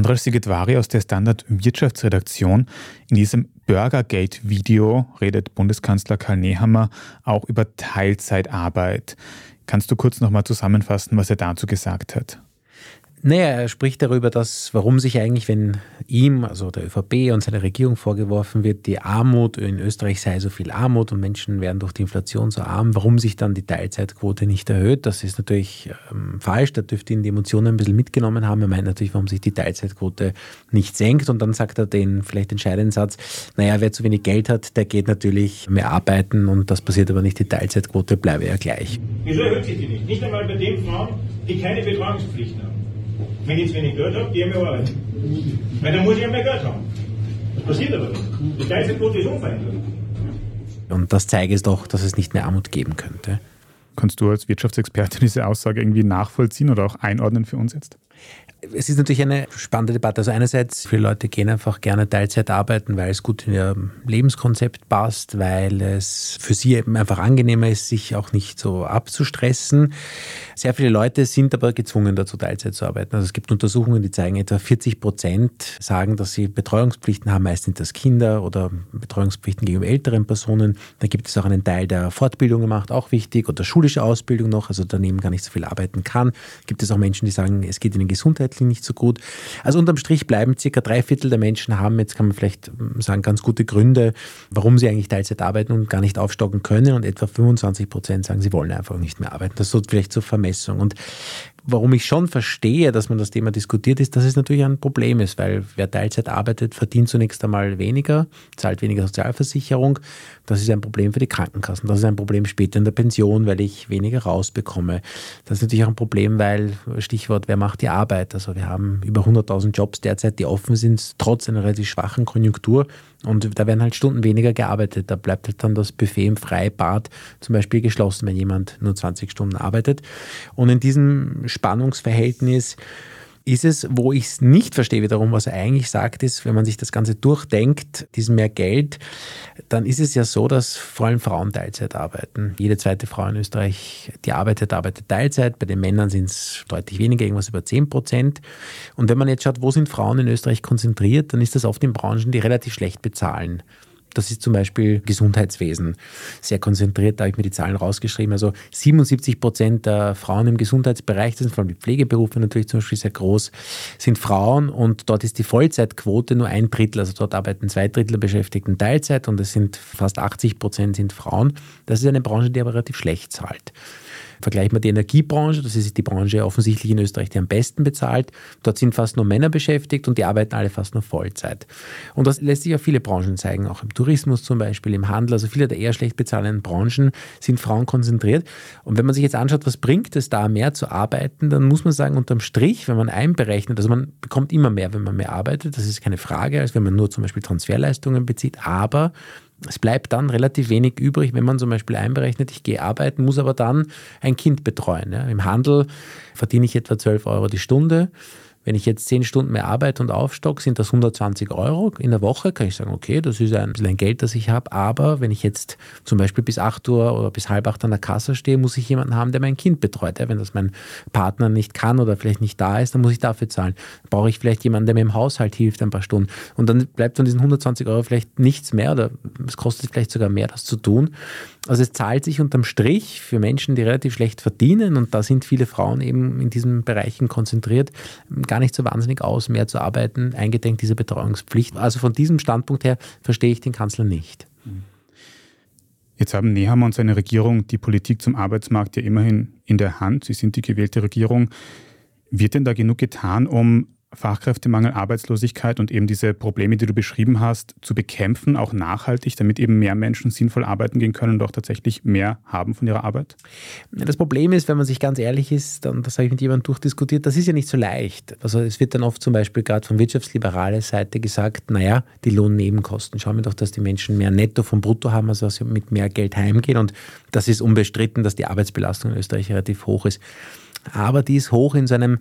Andras Sigedvari aus der Standard Wirtschaftsredaktion. In diesem Burgergate-Video redet Bundeskanzler Karl Nehammer auch über Teilzeitarbeit. Kannst du kurz nochmal zusammenfassen, was er dazu gesagt hat? Naja, er spricht darüber, dass warum sich eigentlich, wenn ihm, also der ÖVP und seiner Regierung vorgeworfen wird, die Armut in Österreich sei so viel Armut und Menschen werden durch die Inflation so arm, warum sich dann die Teilzeitquote nicht erhöht. Das ist natürlich ähm, falsch, da dürfte ihn die Emotionen ein bisschen mitgenommen haben. Er meint natürlich, warum sich die Teilzeitquote nicht senkt und dann sagt er den vielleicht entscheidenden Satz, naja, wer zu wenig Geld hat, der geht natürlich mehr arbeiten und das passiert aber nicht, die Teilzeitquote bleibe ja gleich. Wieso erhöht sich die nicht? Nicht einmal bei den Frauen, die keine Betreuungspflichten haben. Wenn ich zu wenig Geld habe, gehe ich mehr arbeiten. Weil dann muss ich ja mehr Geld haben. Das passiert aber nicht. Die Teilzeitquote ist unverändert. Und das zeige es doch, dass es nicht mehr Armut geben könnte. Kannst du als Wirtschaftsexperte diese Aussage irgendwie nachvollziehen oder auch einordnen für uns jetzt? Es ist natürlich eine spannende Debatte. Also einerseits, viele Leute gehen einfach gerne Teilzeit arbeiten, weil es gut in ihr Lebenskonzept passt, weil es für sie eben einfach angenehmer ist, sich auch nicht so abzustressen. Sehr viele Leute sind aber gezwungen dazu, Teilzeit zu arbeiten. Also es gibt Untersuchungen, die zeigen, etwa 40 Prozent sagen, dass sie Betreuungspflichten haben. Meist sind das Kinder oder Betreuungspflichten gegenüber älteren Personen. Da gibt es auch einen Teil, der Fortbildung macht, auch wichtig, oder schulische Ausbildung noch, also daneben gar nicht so viel arbeiten kann. Gibt es auch Menschen, die sagen, es geht ihnen gesundheitlich nicht so gut. Also unterm Strich bleiben circa drei Viertel der Menschen haben, jetzt kann man vielleicht sagen, ganz gute Gründe, warum sie eigentlich Teilzeit arbeiten und gar nicht aufstocken können. Und etwa 25 Prozent sagen, sie wollen einfach nicht mehr arbeiten. Das so vielleicht zur Vermessung Messung. Und warum ich schon verstehe, dass man das Thema diskutiert, ist, dass es natürlich ein Problem ist, weil wer Teilzeit arbeitet, verdient zunächst einmal weniger, zahlt weniger Sozialversicherung. Das ist ein Problem für die Krankenkassen. Das ist ein Problem später in der Pension, weil ich weniger rausbekomme. Das ist natürlich auch ein Problem, weil, Stichwort, wer macht die Arbeit? Also wir haben über 100.000 Jobs derzeit, die offen sind, trotz einer relativ schwachen Konjunktur. Und da werden halt Stunden weniger gearbeitet. Da bleibt halt dann das Buffet im Freibad zum Beispiel geschlossen, wenn jemand nur 20 Stunden arbeitet. Und in diesem Spannungsverhältnis ist es, wo ich es nicht verstehe wiederum, was er eigentlich sagt, ist, wenn man sich das Ganze durchdenkt, diesen mehr Geld, dann ist es ja so, dass vor allem Frauen Teilzeit arbeiten. Jede zweite Frau in Österreich, die arbeitet, arbeitet Teilzeit. Bei den Männern sind es deutlich weniger, irgendwas über 10 Prozent. Und wenn man jetzt schaut, wo sind Frauen in Österreich konzentriert, dann ist das oft in Branchen, die relativ schlecht bezahlen. Das ist zum Beispiel Gesundheitswesen. Sehr konzentriert, da habe ich mir die Zahlen rausgeschrieben. Also 77 Prozent der Frauen im Gesundheitsbereich, das sind vor allem die Pflegeberufe natürlich zum Beispiel sehr groß, sind Frauen und dort ist die Vollzeitquote nur ein Drittel. Also dort arbeiten zwei Drittel der Beschäftigten Teilzeit und es sind fast 80 Prozent sind Frauen. Das ist eine Branche, die aber relativ schlecht zahlt. Vergleichen wir die Energiebranche, das ist die Branche offensichtlich in Österreich, die am besten bezahlt. Dort sind fast nur Männer beschäftigt und die arbeiten alle fast nur Vollzeit. Und das lässt sich auf viele Branchen zeigen, auch im Tourismus zum Beispiel, im Handel. Also viele der eher schlecht bezahlenden Branchen sind Frauen konzentriert. Und wenn man sich jetzt anschaut, was bringt es da, mehr zu arbeiten, dann muss man sagen, unterm Strich, wenn man einberechnet, also man bekommt immer mehr, wenn man mehr arbeitet, das ist keine Frage, als wenn man nur zum Beispiel Transferleistungen bezieht, aber es bleibt dann relativ wenig übrig, wenn man zum Beispiel einberechnet, ich gehe arbeiten, muss aber dann ein Kind betreuen. Ja. Im Handel verdiene ich etwa 12 Euro die Stunde. Wenn ich jetzt 10 Stunden mehr arbeite und aufstock, sind das 120 Euro in der Woche. Kann ich sagen, okay, das ist ein bisschen Geld, das ich habe. Aber wenn ich jetzt zum Beispiel bis 8 Uhr oder bis halb 8 an der Kasse stehe, muss ich jemanden haben, der mein Kind betreut. Ja, wenn das mein Partner nicht kann oder vielleicht nicht da ist, dann muss ich dafür zahlen. Dann brauche ich vielleicht jemanden, der mir im Haushalt hilft, ein paar Stunden. Und dann bleibt von diesen 120 Euro vielleicht nichts mehr oder es kostet vielleicht sogar mehr, das zu tun. Also es zahlt sich unterm Strich für Menschen, die relativ schlecht verdienen und da sind viele Frauen eben in diesen Bereichen konzentriert, gar nicht so wahnsinnig aus, mehr zu arbeiten, eingedenk dieser Betreuungspflicht. Also von diesem Standpunkt her verstehe ich den Kanzler nicht. Jetzt haben Nehammer und seine Regierung die Politik zum Arbeitsmarkt ja immerhin in der Hand. Sie sind die gewählte Regierung. Wird denn da genug getan, um Fachkräftemangel, Arbeitslosigkeit und eben diese Probleme, die du beschrieben hast, zu bekämpfen, auch nachhaltig, damit eben mehr Menschen sinnvoll arbeiten gehen können und auch tatsächlich mehr haben von ihrer Arbeit? Das Problem ist, wenn man sich ganz ehrlich ist, und das habe ich mit jemandem durchdiskutiert, das ist ja nicht so leicht. Also es wird dann oft zum Beispiel gerade von wirtschaftsliberale Seite gesagt, naja, die Lohnnebenkosten, schauen wir doch, dass die Menschen mehr Netto vom Brutto haben, also dass sie mit mehr Geld heimgehen und das ist unbestritten, dass die Arbeitsbelastung in Österreich relativ hoch ist. Aber die ist hoch in so einem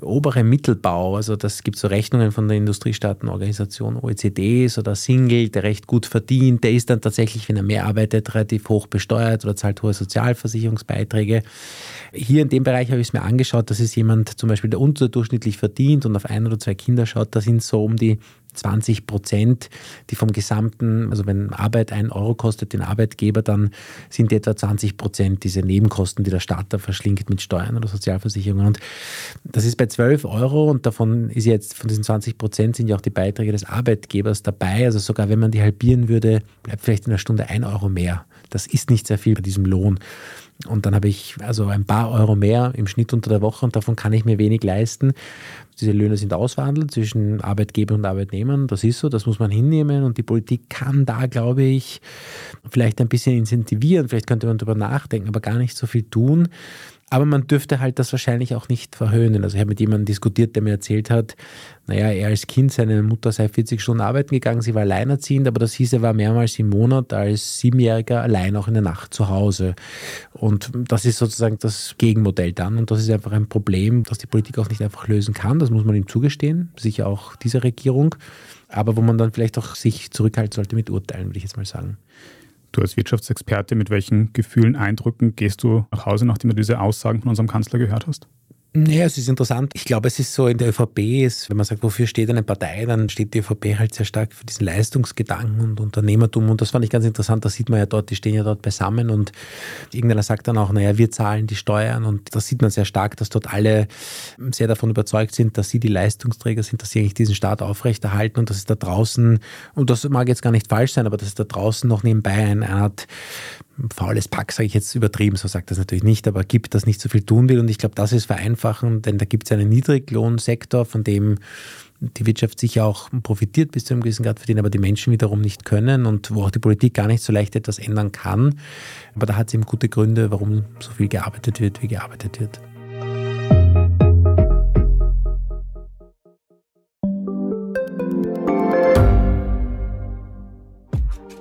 oberen Mittelbau. Also das gibt so Rechnungen von der Industriestaatenorganisation OECD, so der Single, der recht gut verdient, der ist dann tatsächlich, wenn er mehr arbeitet, relativ hoch besteuert oder zahlt hohe Sozialversicherungsbeiträge. Hier in dem Bereich habe ich es mir angeschaut, das ist jemand zum Beispiel, der unterdurchschnittlich verdient und auf ein oder zwei Kinder schaut, da sind so um die 20 Prozent, die vom gesamten, also wenn Arbeit ein Euro kostet, den Arbeitgeber, dann sind etwa 20 Prozent diese Nebenkosten, die der Staat da verschlingt mit Steuern oder Sozialversicherungen. Und das ist bei 12 Euro und davon ist jetzt, von diesen 20 Prozent sind ja auch die Beiträge des Arbeitgebers dabei. Also sogar wenn man die halbieren würde, bleibt vielleicht in der Stunde ein Euro mehr. Das ist nicht sehr viel bei diesem Lohn. Und dann habe ich also ein paar Euro mehr im Schnitt unter der Woche und davon kann ich mir wenig leisten. Diese Löhne sind ausverhandelt zwischen Arbeitgeber und Arbeitnehmern. Das ist so, das muss man hinnehmen und die Politik kann da, glaube ich, vielleicht ein bisschen incentivieren. Vielleicht könnte man darüber nachdenken, aber gar nicht so viel tun. Aber man dürfte halt das wahrscheinlich auch nicht verhöhnen. Also ich habe mit jemandem diskutiert, der mir erzählt hat, naja, er als Kind, seine Mutter sei 40 Stunden arbeiten gegangen, sie war alleinerziehend, aber das hieß, er war mehrmals im Monat als Siebenjähriger allein auch in der Nacht zu Hause. Und das ist sozusagen das Gegenmodell dann. Und das ist einfach ein Problem, das die Politik auch nicht einfach lösen kann. Das muss man ihm zugestehen, sicher auch diese Regierung. Aber wo man dann vielleicht auch sich zurückhalten sollte mit Urteilen, würde ich jetzt mal sagen. Du als Wirtschaftsexperte, mit welchen Gefühlen, Eindrücken gehst du nach Hause, nachdem du diese Aussagen von unserem Kanzler gehört hast? Ja, es ist interessant. Ich glaube, es ist so in der ÖVP, ist, wenn man sagt, wofür steht eine Partei, dann steht die ÖVP halt sehr stark für diesen Leistungsgedanken und Unternehmertum. Und das fand ich ganz interessant. Da sieht man ja dort, die stehen ja dort beisammen und irgendeiner sagt dann auch, naja, wir zahlen die Steuern. Und das sieht man sehr stark, dass dort alle sehr davon überzeugt sind, dass sie die Leistungsträger sind, dass sie eigentlich diesen Staat aufrechterhalten und dass es da draußen, und das mag jetzt gar nicht falsch sein, aber dass es da draußen noch nebenbei eine Art faules Pack, sage ich jetzt übertrieben, so sagt das natürlich nicht, aber gibt, das nicht so viel tun will. Und ich glaube, das ist vereinfachen, denn da gibt es einen Niedriglohnsektor, von dem die Wirtschaft sicher auch profitiert bis zu einem gewissen Grad verdienen, aber die Menschen wiederum nicht können und wo auch die Politik gar nicht so leicht etwas ändern kann. Aber da hat es eben gute Gründe, warum so viel gearbeitet wird, wie gearbeitet wird.